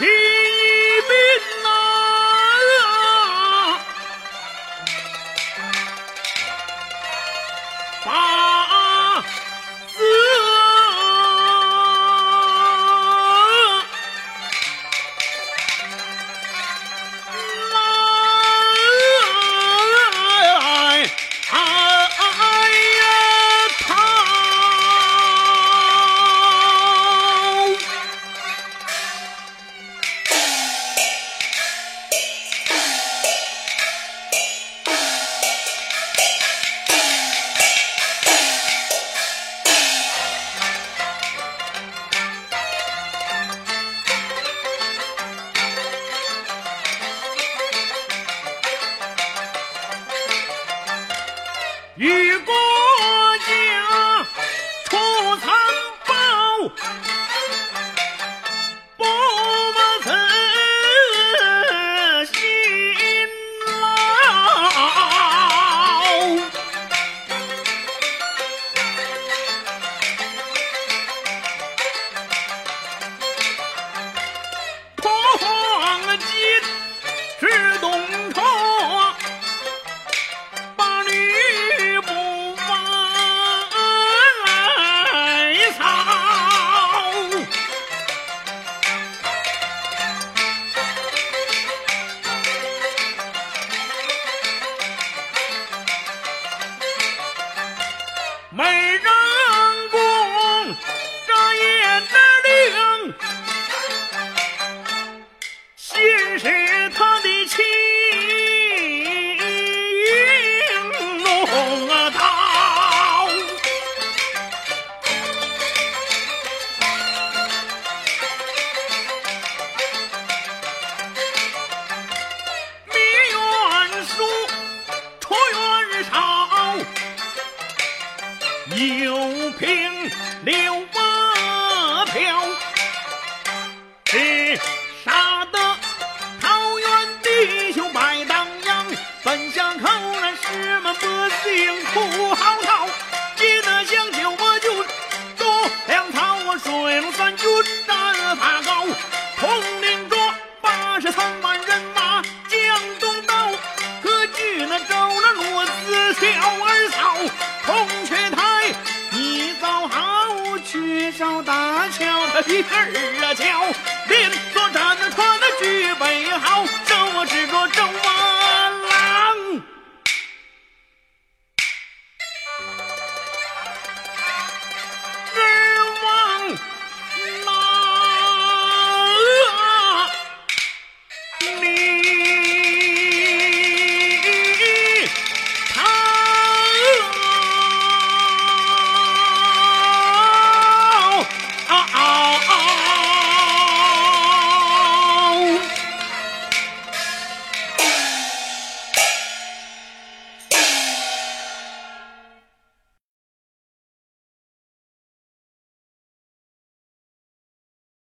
Richie! 与共又平六马票，是杀得桃园弟兄百当阳，本乡口人士们百姓苦嚎啕，记得想救我就多粮草，我水龙三军战法高，统领着八十三缺少大桥他一儿啊桥，